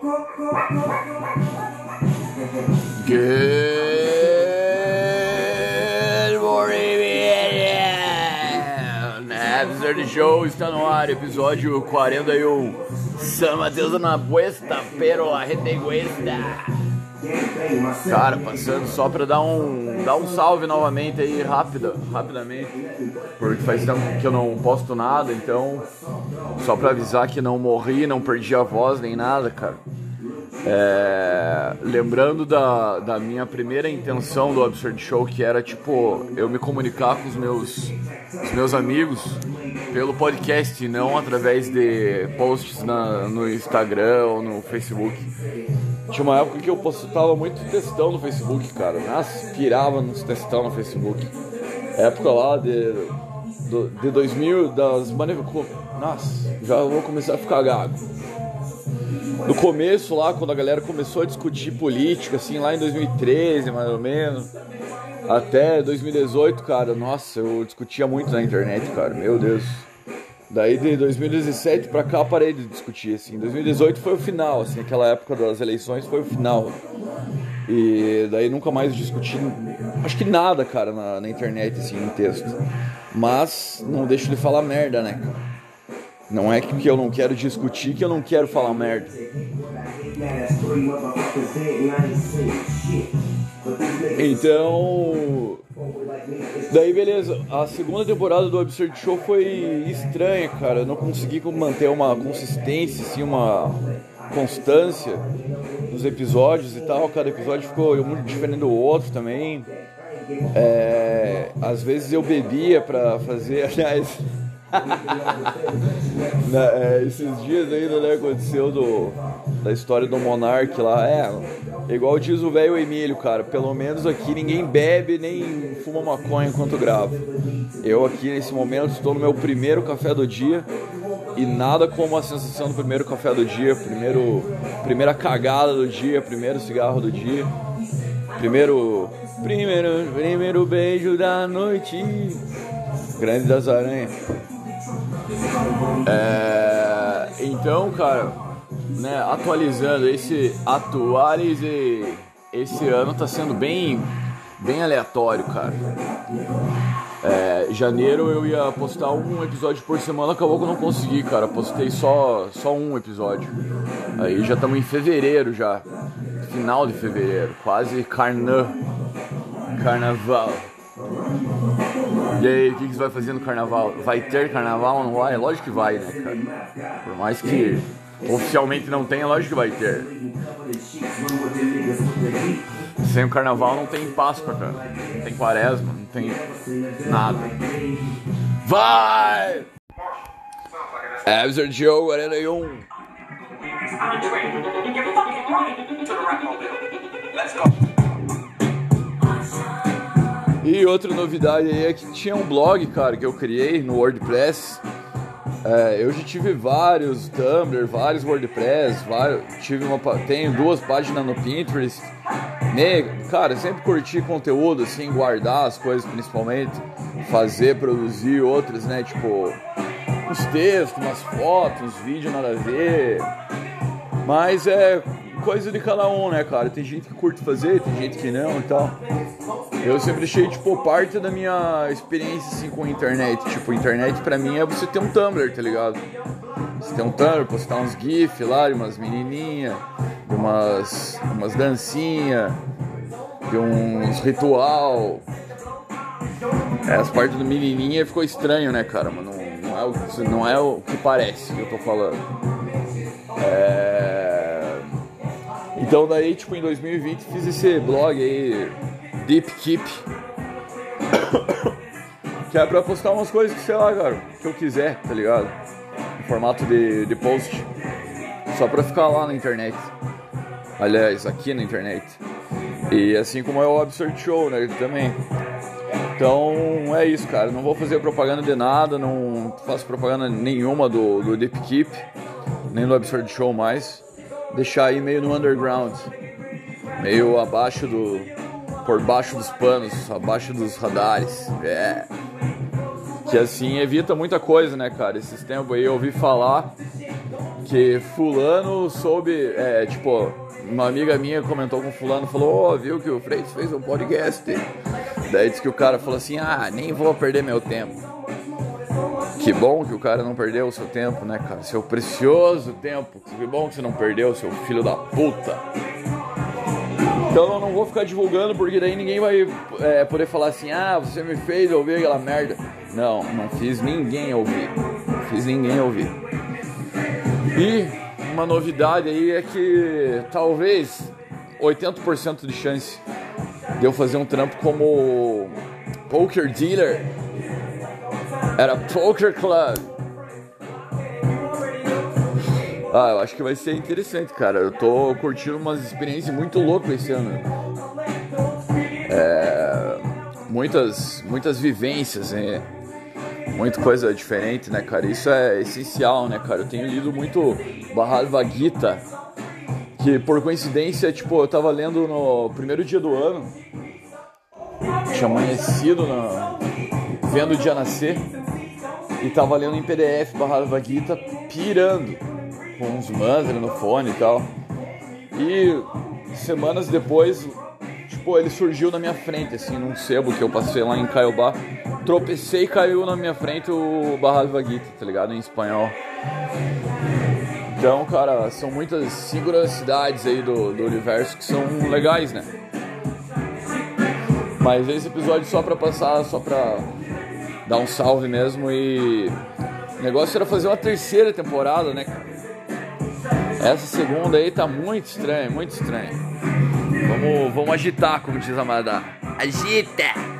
Good morning, Absurd Show está no ar, episódio 41. San Mateus na Puesta, pero a gente cuesta. Cara, passando só pra dar um, dar um salve novamente aí, rápida, rapidamente, porque faz tempo que eu não posto nada, então só pra avisar que não morri, não perdi a voz nem nada, cara. É, lembrando da, da minha primeira intenção do Absurd Show, que era tipo eu me comunicar com os meus, os meus amigos pelo podcast, não através de posts na, no Instagram ou no Facebook. Tinha uma época que eu postava muito textão no Facebook, cara. Nossa, pirava nos textão no Facebook. Época lá de, de 2000, das manifestações. Nossa, já vou começar a ficar gago no começo lá, quando a galera começou a discutir política, assim, lá em 2013, mais ou menos, até 2018, cara, nossa, eu discutia muito na internet, cara, meu Deus. Daí de 2017 pra cá parei de discutir, assim. 2018 foi o final, assim, aquela época das eleições foi o final. E daí nunca mais discuti, acho que nada, cara, na, na internet, assim, em texto. Mas não deixo de falar merda, né, cara? Não é que eu não quero discutir, que eu não quero falar merda. Então. Daí beleza, a segunda temporada do Absurd Show foi estranha, cara. Eu não consegui manter uma consistência, assim, uma constância nos episódios e tal. Cada episódio ficou muito diferente do outro também. É, às vezes eu bebia pra fazer, aliás. Na, é, esses dias ainda né, aconteceu do, da história do Monark lá. É, igual diz o velho Emílio, cara. Pelo menos aqui ninguém bebe nem fuma maconha enquanto grava. Eu aqui nesse momento estou no meu primeiro café do dia e nada como a sensação do primeiro café do dia, primeiro, primeira cagada do dia, primeiro cigarro do dia, primeiro, primeiro, primeiro beijo da noite, grande das aranhas. É, então, cara, né, atualizando esse atualize esse ano tá sendo bem bem aleatório, cara. É, janeiro eu ia postar um episódio por semana, acabou que eu não consegui, cara. Postei só só um episódio. Aí já estamos em fevereiro já, final de fevereiro, quase carnã, carnaval. E aí, o que, que você vai fazer no carnaval? Vai ter carnaval ou não vai? Lógico que vai, né, cara? Por mais que oficialmente não tenha, lógico que vai ter. Sem o carnaval não tem Páscoa, cara. Não tem quaresma, não tem nada. Vai! Absurd Joe 41. Let's go. E outra novidade aí é que tinha um blog, cara, que eu criei no WordPress. É, eu já tive vários Tumblr, vários WordPress, vários, tive uma, tenho duas páginas no Pinterest. Me, cara, sempre curti conteúdo, assim, guardar as coisas principalmente, fazer, produzir outras, né? Tipo, uns textos, umas fotos, uns vídeos nada a ver. Mas é coisa de cada um, né, cara? Tem gente que curte fazer, tem gente que não e tal. Eu sempre achei, tipo, parte da minha experiência, assim, com a internet. Tipo, internet pra mim é você ter um Tumblr, tá ligado? Você tem um Tumblr, postar uns GIF lá de umas menininhas, de umas, umas dancinhas, de uns ritual. É, as partes do menininha ficou estranho, né, cara? Mas não, não, é o, não é o que parece que eu tô falando. É... Então daí, tipo, em 2020 fiz esse blog aí Deep Keep. que é pra postar umas coisas que, sei lá, cara, que eu quiser, tá ligado? Em formato de, de post. Só pra ficar lá na internet. Aliás, aqui na internet. E assim como é o Absurd Show, né? Também. Então é isso, cara. Não vou fazer propaganda de nada, não faço propaganda nenhuma do, do Deep Keep, nem do Absurd Show mais. Deixar aí meio no underground, meio abaixo do, por baixo dos panos, abaixo dos radares. É. Que assim evita muita coisa, né, cara? Esses tempos aí eu ouvi falar que fulano soube, é, tipo, uma amiga minha comentou com fulano, falou, oh, viu que o Freitas fez um podcast. Daí disse que o cara falou assim, ah, nem vou perder meu tempo. Que bom que o cara não perdeu o seu tempo, né, cara? Seu precioso tempo. Que bom que você não perdeu, seu filho da puta. Então eu não vou ficar divulgando porque daí ninguém vai é, poder falar assim, ah, você me fez ouvir aquela merda. Não, não fiz ninguém ouvir. Não fiz ninguém ouvir. E uma novidade aí é que talvez 80% de chance de eu fazer um trampo como poker dealer era Poker Club. Ah, eu acho que vai ser interessante, cara. Eu tô curtindo umas experiências muito loucas esse ano. É, muitas, muitas vivências, né? muita coisa diferente, né, cara? Isso é essencial, né, cara? Eu tenho lido muito Bhagavad Gita, que por coincidência, tipo, eu tava lendo no primeiro dia do ano, tinha amanhecido, no, vendo o dia nascer, e tava lendo em PDF Bhagavad Gita, pirando, com uns mantras no fone e tal. E semanas depois, tipo, ele surgiu na minha frente, assim, num sebo que eu passei lá em Caiobá tropecei e caiu na minha frente o Barra Vaguita, tá ligado? Em espanhol. Então, cara, são muitas sincronicidades aí do, do universo que são legais, né? Mas esse episódio só pra passar, só pra dar um salve mesmo e. O negócio era fazer uma terceira temporada, né, cara? Essa segunda aí tá muito estranha, muito estranha. Vamos, vamos agitar, como diz a Madá. Agita!